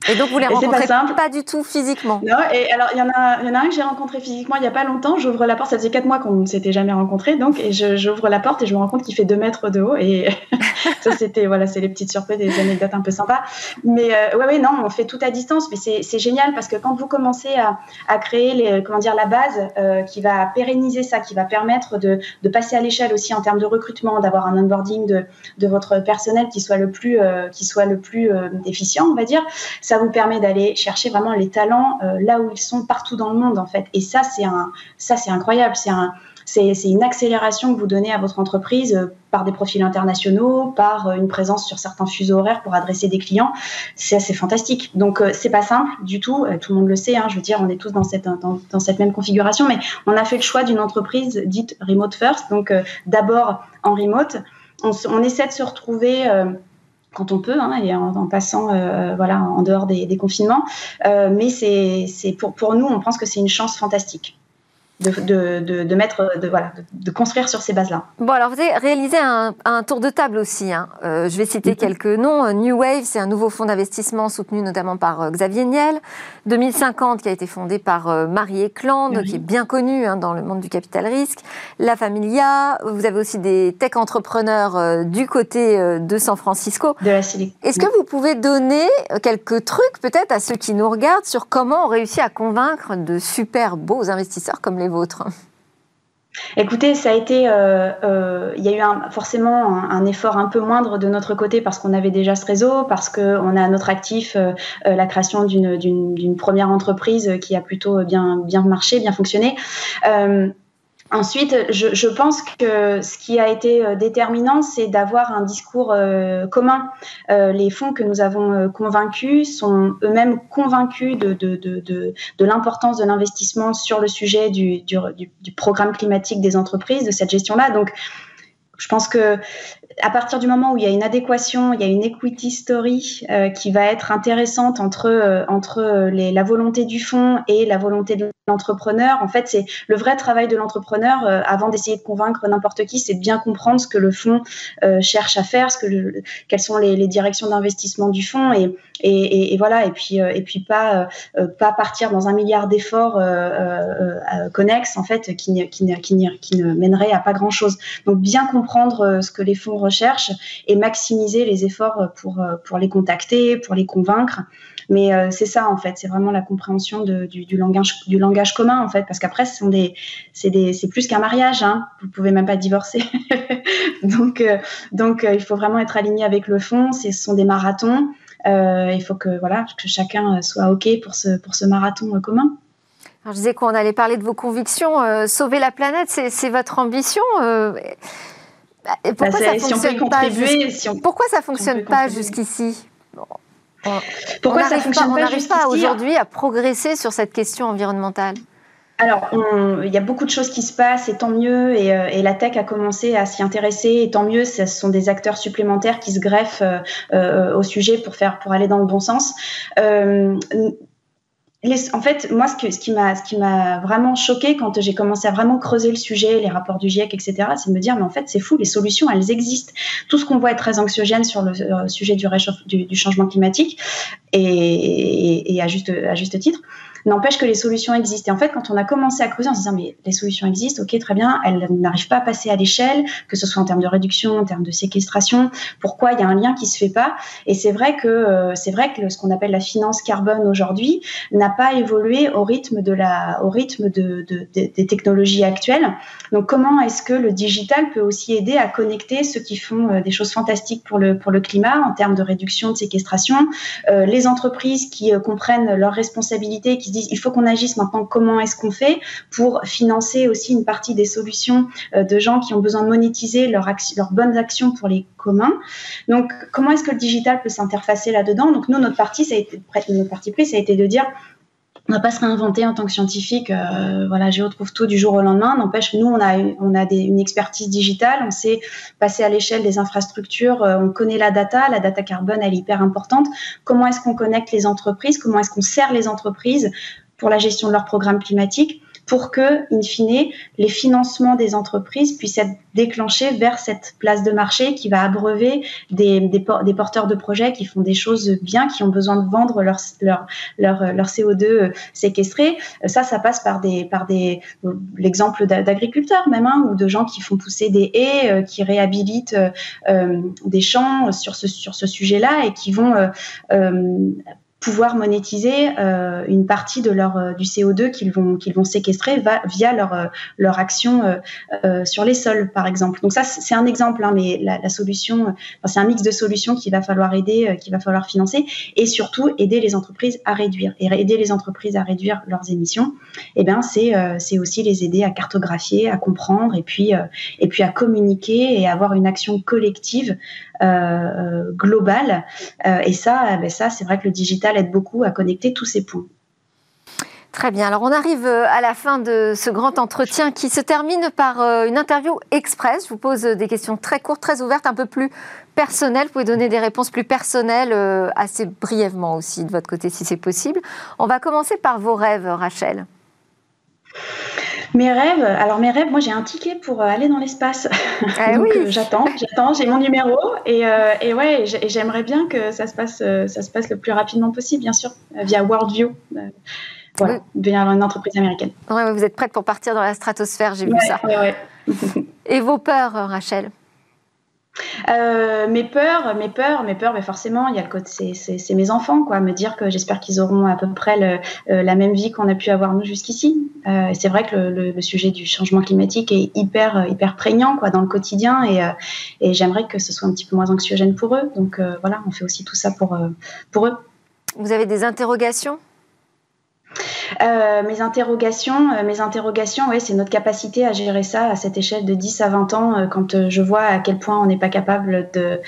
A: Et donc vous les rencontrez pas, pas, du tout physiquement
D: Non, et alors il y, en a, y en a un que j'ai rencontré physiquement il n'y a pas longtemps. J'ouvre la porte, ça faisait 4 mois qu'on ne s'était jamais rencontrés, donc, et j'ouvre la porte et je me rends compte qu'il fait 2 mètres de haut. Et ça, c'était, voilà, c'est les petites surprises, des anecdotes un peu sympas. Mais euh, ouais, ouais, non, on fait tout à distance, mais c'est génial parce que quand vous commencez à, à créer les, comment dire, la base euh, qui va pérenniser ça, qui va permettre de, de passer à l'échelle aussi en termes de recrutement, d'avoir un onboarding de, de votre personnel qui soit le plus, euh, qui soit le plus euh, efficient, on va dire, ça vous permet d'aller chercher vraiment les talents euh, là où ils sont partout dans le monde en fait. Et ça c'est un, ça c'est incroyable, c'est un, c'est, une accélération que vous donnez à votre entreprise euh, par des profils internationaux, par euh, une présence sur certains fuseaux horaires pour adresser des clients. C'est assez fantastique. Donc c'est pas simple du tout. tout le monde le sait. Hein, je veux dire, on est tous dans cette dans, cette même configuration, mais on a fait le choix d'une entreprise dite remote first. Donc d'abord en remote, on, essaie de se retrouver quand on peut, hein, et en, passant euh, voilà, en dehors des, confinements. Euh, mais c'est pour, pour nous, on pense que c'est une chance fantastique. De, de, mettre, de, voilà, de, construire sur ces bases-là.
A: Bon, alors vous avez réalisé un, tour de table aussi. Hein. Euh, je vais citer mhm. quelques noms. New Wave, c'est un nouveau fonds d'investissement soutenu notamment par euh, Xavier Niel. 2050, qui a été fondé par euh, Marie Eklund, qui est bien connue hein, dans le monde du capital risque. La Familia, vous avez aussi des tech entrepreneurs du côté de San Francisco.
D: De la Silicon.
A: Est-ce que vous pouvez donner quelques trucs peut-être à ceux qui nous regardent sur comment on réussit à convaincre de super beaux investisseurs comme les
D: Écoutez, ça a été, euh, euh, il y a eu forcément un, effort un peu moindre de notre côté parce qu'on avait déjà ce réseau, parce qu'on a à notre actif euh, la création d'une première entreprise qui a plutôt bien marché, bien fonctionné. Ensuite, je, pense que ce qui a été euh, déterminant, c'est d'avoir un discours euh, commun. Euh, les fonds que nous avons convaincus sont eux-mêmes convaincus de, l'importance de l'investissement sur le sujet du, programme climatique des entreprises, de cette gestion-là. Donc, je pense que à partir du moment où il y a une adéquation, il y a une equity story euh, qui va être intéressante entre euh, entre les, la volonté du fonds et la volonté de l'entrepreneur. En fait, c'est le vrai travail de l'entrepreneur euh, avant d'essayer de convaincre n'importe qui, c'est de bien comprendre ce que le fonds cherche à faire, ce que quelles sont les, directions d'investissement du fonds et, et, voilà. Et puis et puis pas pas partir dans un milliard d'efforts connexes en fait qui, qui, qui, qui ne mènerait à pas grand chose. Donc bien comprendre ce que les fonds recherche et maximiser les efforts pour, euh, pour les contacter, pour les convaincre. Mais euh, c'est ça en fait, c'est vraiment la compréhension du, langage, du langage commun en fait, parce qu'après c'est plus qu'un mariage, hein. vous pouvez même pas divorcer. donc, euh, donc il faut vraiment être aligné avec le fond. Ce sont des marathons. il faut que voilà que chacun soit ok pour ce pour ce marathon commun.
A: Je disais qu'on allait parler de vos convictions. sauver la planète, c'est votre ambition. Bah, pourquoi, ça fonctionne pas pourquoi ça fonctionne pas jusqu'ici? Pourquoi ça fonctionne pas On n'arrive pas aujourd'hui à progresser sur cette question environnementale?
D: Alors, il y a beaucoup de choses qui se passent, et tant mieux, et, euh, et la tech a commencé à s'y intéresser, et tant mieux, ce sont des acteurs supplémentaires qui se greffent euh, euh, au sujet pour faire, pour aller dans le bon sens. Euh, en fait, moi, ce, qui m'a, vraiment choqué quand j'ai commencé à vraiment creuser le sujet, les rapports du GIEC, etc., c'est de me dire, mais en fait, c'est fou, les solutions, elles existent. Tout ce qu'on voit est très anxiogène sur le euh, sujet du, changement climatique, et, à juste titre. N'empêche que les solutions existent. Et en fait, quand on a commencé à creuser en se disant, mais les solutions existent, ok, très bien, elles n'arrivent pas à passer à l'échelle, que ce soit en termes de réduction, en termes de séquestration, pourquoi il y a un lien qui se fait pas? Et c'est vrai que euh, c'est vrai que ce qu'on appelle la finance carbone aujourd'hui n'a pas évolué au rythme de la, au rythme de, de, des technologies actuelles. Donc, comment est-ce que le digital peut aussi aider à connecter ceux qui font euh, des choses fantastiques pour le pour le climat en termes de réduction, de séquestration, euh, les entreprises qui comprennent leurs responsabilités, qui disent il faut qu'on agisse maintenant. Comment est-ce qu'on fait pour financer aussi une partie des solutions euh, de gens qui ont besoin de monétiser leurs bonnes actions pour les communs. Donc, comment est-ce que le digital peut s'interfacer là-dedans? Donc, nous, notre partie, ça notre partie ça a été de dire on va pas se réinventer en tant que scientifique. Euh, voilà, je retrouve tout du jour au lendemain. N'empêche, nous, on a, une expertise digitale. On sait passer à l'échelle des infrastructures. Euh, on connaît la data. La data carbone, elle est hyper importante. Comment est-ce qu'on connecte les entreprises Comment est-ce qu'on sert les entreprises pour la gestion de leurs programmes climatiques? Pour que, in fine, les financements des entreprises puissent être déclenchés vers cette place de marché qui va abreuver des, des, porteurs de projets qui font des choses bien, qui ont besoin de vendre leur, leur, leur, leur CO2 euh, séquestré. Ça, ça passe par des, par des, l'exemple d'agriculteurs même, hein, ou de gens qui font pousser des haies, euh, qui réhabilitent euh, des champs sur ce, sur ce sujet-là et qui vont euh, pouvoir monétiser euh, une partie de leur euh, du CO2 qu'ils vont qu'ils vont séquestrer va, via leur euh, leur action euh, sur les sols par exemple. Donc ça c'est un exemple hein, mais la, la solution enfin, c'est un mix de solutions qu'il va falloir aider qu'il va falloir financer et surtout aider les entreprises à réduire et aider les entreprises à réduire leurs émissions. Et eh ben c'est c'est aussi les aider à cartographier, à comprendre et puis et puis à communiquer et avoir une action collective globale et ça ben ça c'est vrai que le digital aide beaucoup à connecter tous ces points.
A: Très bien. Alors, on arrive euh, à la fin de ce grand entretien qui se termine par euh, une interview express. Je vous pose des questions très courtes, très ouvertes, un peu plus personnelles. Vous pouvez donner des réponses plus personnelles euh, assez brièvement aussi de votre côté si c'est possible. On va commencer par vos rêves, Rachel.
D: Mes rêves, alors mes rêves, moi j'ai un ticket pour aller dans l'espace. Ah Donc j'attends, j'attends, j'ai mon numéro et, et ouais, j'aimerais bien que ça se passe, ça se passe le plus rapidement possible, bien sûr, via Worldview. Voilà, via une entreprise américaine.
A: Ouais, vous êtes prête pour partir dans la stratosphère, j'ai vu ça. et vos peurs, Rachel?
D: Euh, mes peurs, mes peurs, mes peurs, mais forcément, il y a le côté, c'est mes enfants, quoi. Me dire que j'espère qu'ils auront à peu près euh, la même vie qu'on a pu avoir nous jusqu'ici. Euh, c'est vrai que le, sujet du changement climatique est hyper, hyper prégnant, quoi, dans le quotidien, et, et j'aimerais que ce soit un petit peu moins anxiogène pour eux. Donc voilà, on fait aussi tout ça pour pour eux.
A: Vous avez des interrogations?
D: Euh, mes interrogations, euh, mes interrogations, c'est notre capacité à gérer ça à cette échelle de 10 à 20 ans, euh, quand je vois à quel point on n'est pas capable de,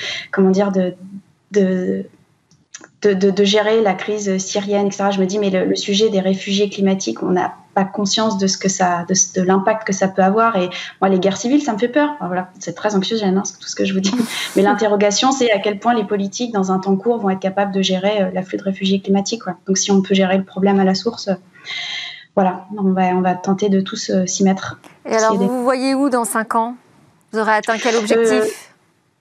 D: gérer la crise syrienne, etc. Je me dis, mais le, sujet des réfugiés climatiques, on n'a pas conscience de ce que ça, de, de l'impact que ça peut avoir. Et moi, les guerres civiles, ça me fait peur. voilà, c'est très anxiogène, hein, tout ce que je vous dis. Mais l'interrogation, c'est à quel point les politiques, dans un temps court, vont être capables de gérer euh, l'afflux de réfugiés climatiques. Quoi. Donc, si on peut gérer le problème à la source, euh, voilà, on va, on va tenter de tous euh, s'y mettre.
A: Et alors, vous vous voyez où dans 5 ans? Vous aurez atteint quel objectif?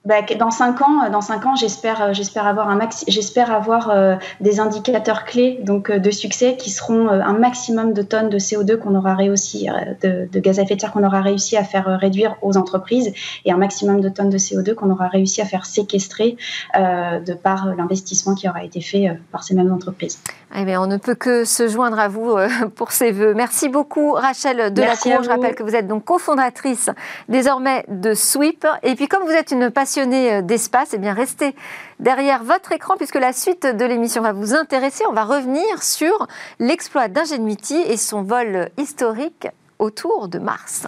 D: Bah, dans cinq ans, euh, dans cinq ans, j'espère, euh, j'espère avoir un maxi, j'espère avoir euh, des indicateurs clés donc de succès qui seront un maximum de tonnes de CO2 qu'on aura réussi, de, de, gaz à effet de serre qu'on aura réussi à faire réduire aux entreprises et un maximum de tonnes de CO2 qu'on aura réussi à faire séquestrer de par l'investissement qui aura été fait par ces mêmes entreprises.
A: Eh bien, on ne peut que se joindre à vous pour ces vœux. Merci beaucoup, Rachel Delacour. Je rappelle que vous êtes donc cofondatrice désormais de Sweep. Et puis, comme vous êtes une passionnée euh, d'espace, et eh bien restez derrière votre écran puisque la suite de l'émission va vous intéresser. On va revenir sur l'exploit d'Ingenuity et son vol historique autour de Mars.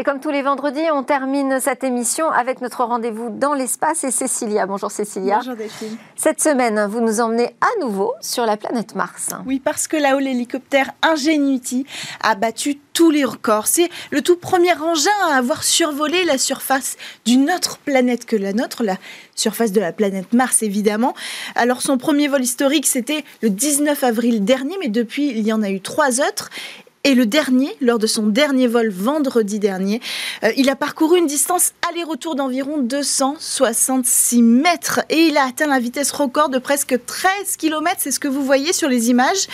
A: Et comme tous les vendredis, on termine cette émission avec notre rendez-vous dans l'espace et Cécilia. Bonjour Cécilia.
E: Bonjour Delphine.
A: Cette semaine, vous nous emmenez à nouveau sur la planète Mars.
E: Oui, parce que là-haut, l'hélicoptère Ingenuity a battu tous les records. C'est le tout premier engin à avoir survolé la surface d'une autre planète que la nôtre, la surface de la planète Mars évidemment. Alors son premier vol historique, c'était le 19 avril dernier, mais depuis, il y en a eu trois autres. Et le dernier, lors de son dernier vol vendredi dernier, euh, il a parcouru une distance aller-retour d'environ 266 mètres et il a atteint la vitesse record de presque 13 km, c'est ce que vous voyez sur les images,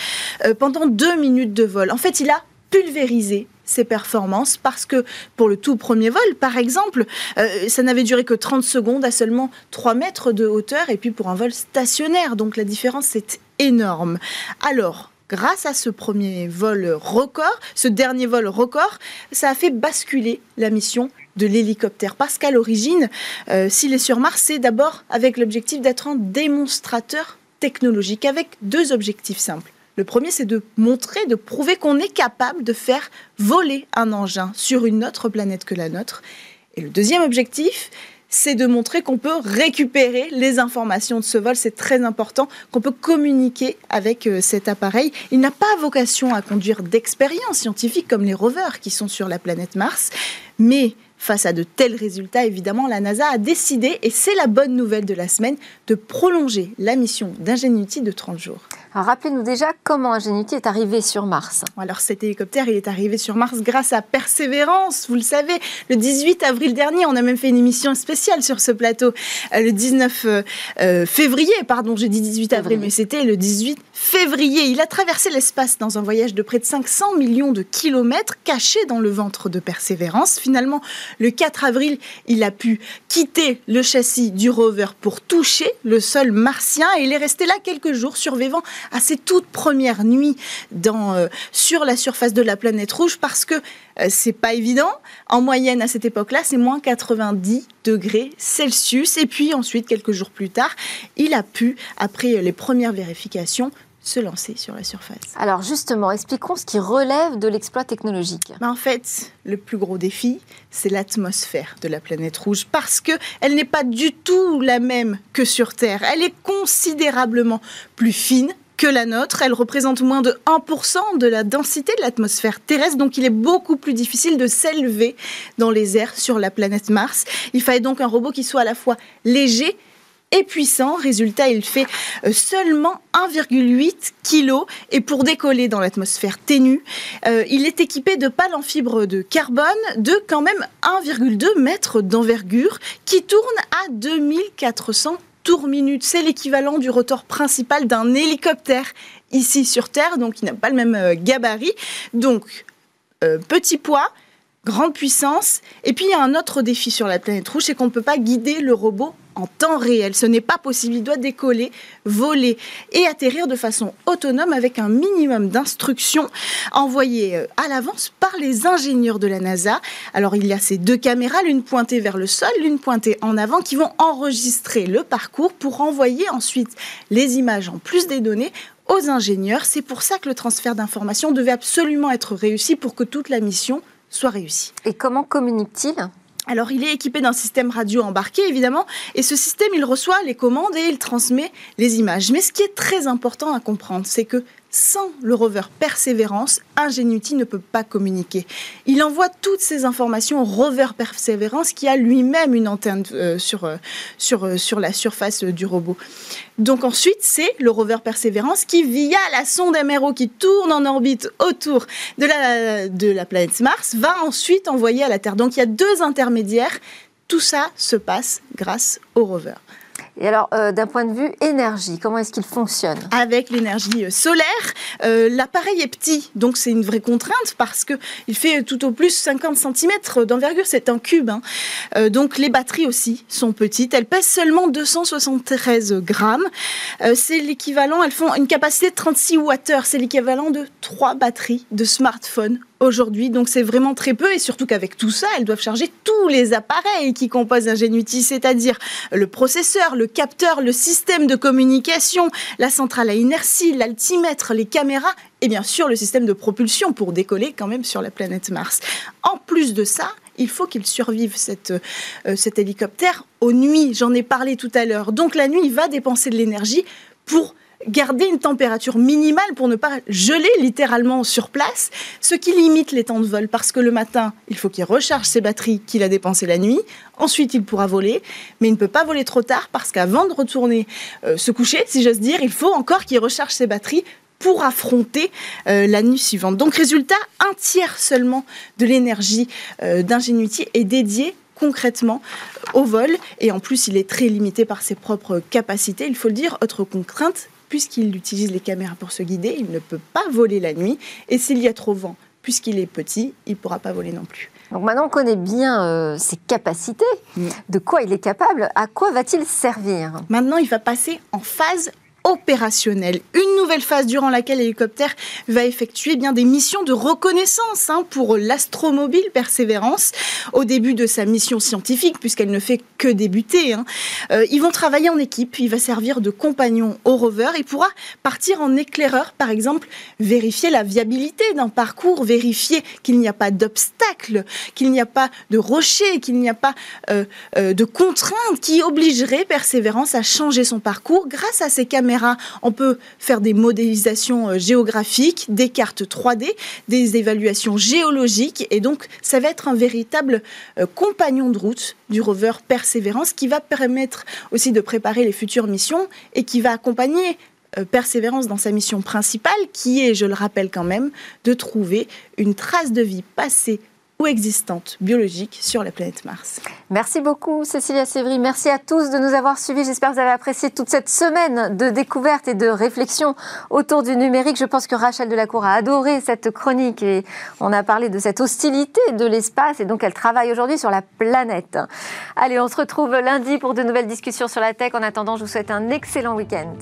E: euh, pendant deux minutes de vol. En fait, il a pulvérisé ses performances parce que pour le tout premier vol, par exemple, euh, ça n'avait duré que 30 secondes à seulement 3 mètres de hauteur et puis pour un vol stationnaire. Donc la différence est énorme. Alors, grâce à ce premier vol record, ce dernier vol record, ça a fait basculer la mission de l'hélicoptère. Parce qu'à l'origine, euh, s'il est sur Mars, c'est d'abord avec l'objectif d'être un démonstrateur technologique, avec deux objectifs simples. Le premier, c'est de montrer, de prouver qu'on est capable de faire voler un engin sur une autre planète que la nôtre. Et le deuxième objectif, c'est de montrer qu'on peut récupérer les informations de ce vol. C'est très important qu'on peut communiquer avec euh, cet appareil. Il n'a pas vocation à conduire d'expériences scientifiques comme les rovers qui sont sur la planète Mars, mais Face à de tels résultats, évidemment, la NASA a décidé, et c'est la bonne nouvelle de la semaine, de prolonger la mission d'Ingenuity de 30 jours.
A: Rappelez-nous déjà comment Ingenuity est arrivé sur Mars.
E: Alors cet hélicoptère, il est arrivé sur Mars grâce à Persévérance, vous le savez. Le 18 avril dernier, on a même fait une émission spéciale sur ce plateau. Euh, le 19 euh, euh, février, pardon, j'ai dit 18 avril, mais c'était le 18 février. Il a traversé l'espace dans un voyage de près de 500 millions de kilomètres, caché dans le ventre de Persévérance. Finalement, le 4 avril, il a pu quitter le châssis du rover pour toucher le sol martien et il est resté là quelques jours survivant à ses toutes premières nuits dans, euh, sur la surface de la planète rouge parce que euh, c'est pas évident. En moyenne, à cette époque-là, c'est moins 90 degrés Celsius. Et puis ensuite, quelques jours plus tard, il a pu, après les premières vérifications, se lancer sur la surface.
A: Alors justement, expliquons ce qui relève de l'exploit technologique.
E: Ben, en fait, le plus gros défi, c'est l'atmosphère de la planète rouge parce que elle n'est pas du tout la même que sur Terre. Elle est considérablement plus fine, que la nôtre. Elle représente moins de 1% de la densité de l'atmosphère terrestre, donc il est beaucoup plus difficile de s'élever dans les airs sur la planète Mars. Il fallait donc un robot qui soit à la fois léger et puissant. Résultat, il fait euh, seulement 1,8 kg et pour décoller dans l'atmosphère ténue, euh, il est équipé de pales en fibre de carbone de quand même 1,2 mètres d'envergure qui tourne à 2400 tours minutes. C'est l'équivalent du rotor principal d'un hélicoptère ici sur Terre, donc il n'a pas le même euh, gabarit. Donc, petit poids, grande puissance. Et puis il y a un autre défi sur la planète rouge, c'est qu'on ne peut pas guider le robot en temps réel. Ce n'est pas possible. Il doit décoller, voler et atterrir de façon autonome avec un minimum d'instructions envoyées euh, à l'avance par les ingénieurs de la NASA. Alors il y a ces deux caméras, l'une pointée vers le sol, l'une pointée en avant, qui vont enregistrer le parcours pour envoyer ensuite les images en plus des données aux ingénieurs. C'est pour ça que le transfert d'informations devait absolument être réussi pour que toute la mission soit réussi.
A: Et comment communique-t-il?
E: Alors, il est équipé d'un système radio embarqué, évidemment, et ce système, il reçoit les commandes et il transmet les images. Mais ce qui est très important à comprendre, c'est que sans le rover Perseverance, Ingenuity ne peut pas communiquer. Il envoie toutes ces informations au rover Perseverance qui a lui-même une antenne euh, sur, euh, sur, euh, sur la surface du robot. Donc ensuite, c'est le rover Perseverance qui, via la sonde MRO qui tourne en orbite autour de la, de la planète Mars, va ensuite envoyer à la Terre. Donc il y a deux intermédiaires. Tout ça se passe grâce au rover.
A: Et alors, euh, d'un point de vue énergie, comment est-ce qu'il fonctionne
E: Avec l'énergie euh, solaire, euh, l'appareil est petit, donc c'est une vraie contrainte parce que il fait tout au plus 50 cm d'envergure, c'est un cube. Hein. donc les batteries aussi sont petites, elles pèsent seulement 273 grammes. c'est l'équivalent, elles font une capacité de 36 Wh, c'est l'équivalent de trois batteries de smartphone aujourd'hui. Donc c'est vraiment très peu et surtout qu'avec tout ça, elles doivent charger tous les appareils qui composent Ingenuity, c'est-à-dire le processeur, le capteur, le système de communication, la centrale à inertie, l'altimètre, les caméras et bien sûr le système de propulsion pour décoller quand même sur la planète Mars. En plus de ça, il faut qu'il survive euh, cet hélicoptère aux nuits. J'en ai parlé tout à l'heure. Donc la nuit, il va dépenser de l'énergie pour garder une température minimale pour ne pas geler littéralement sur place, ce qui limite les temps de vol parce que le matin, il faut qu'il recharge ses batteries qu'il a dépensées la nuit. Ensuite, il pourra voler, mais il ne peut pas voler trop tard parce qu'avant de retourner euh, se coucher, si j'ose dire, il faut encore qu'il recharge ses batteries pour affronter euh, la nuit suivante. Donc résultat, un tiers seulement de l'énergie euh, d'Ingenuity est dédiée concrètement au vol et en plus il est très limité par ses propres capacités, il faut le dire. Autre contrainte, puisqu'il utilise les caméras pour se guider, il ne peut pas voler la nuit. Et s'il y a trop vent, puisqu'il est petit, il ne pourra pas voler non plus.
A: Donc maintenant on connaît bien euh, ses capacités, mm. de quoi il est capable, à quoi va-t-il servir?
E: Maintenant il va passer en phase opérationnel. Une nouvelle phase durant laquelle l'hélicoptère va effectuer bien des missions de reconnaissance hein, pour l'astromobile Persévérance au début de sa mission scientifique, puisqu'elle ne fait que débuter. Hein. Euh, ils vont travailler en équipe, il va servir de compagnon au rover, il pourra partir en éclaireur, par exemple, vérifier la viabilité d'un parcours, vérifier qu'il n'y a pas d'obstacles, qu'il n'y a pas de rochers, qu'il n'y a pas euh, euh, de contraintes qui obligeraient Persévérance à changer son parcours grâce à ces caméras on peut faire des modélisations euh, géographiques, des cartes 3D, des évaluations géologiques. Et donc, ça va être un véritable euh, compagnon de route du rover Persévérance qui va permettre aussi de préparer les futures missions et qui va accompagner euh, Persévérance dans sa mission principale, qui est, je le rappelle quand même, de trouver une trace de vie passée ou existante biologique sur la planète Mars.
A: Merci beaucoup Cécilia Sévry. Merci à tous de nous avoir suivis. J'espère que vous avez apprécié toute cette semaine de découverte et de réflexion autour du numérique. Je pense que Rachel Delacour a adoré cette chronique et on a parlé de cette hostilité de l'espace et donc elle travaille aujourd'hui sur la planète. Allez, on se retrouve lundi pour de nouvelles discussions sur la tech. En attendant, je vous souhaite un excellent week-end.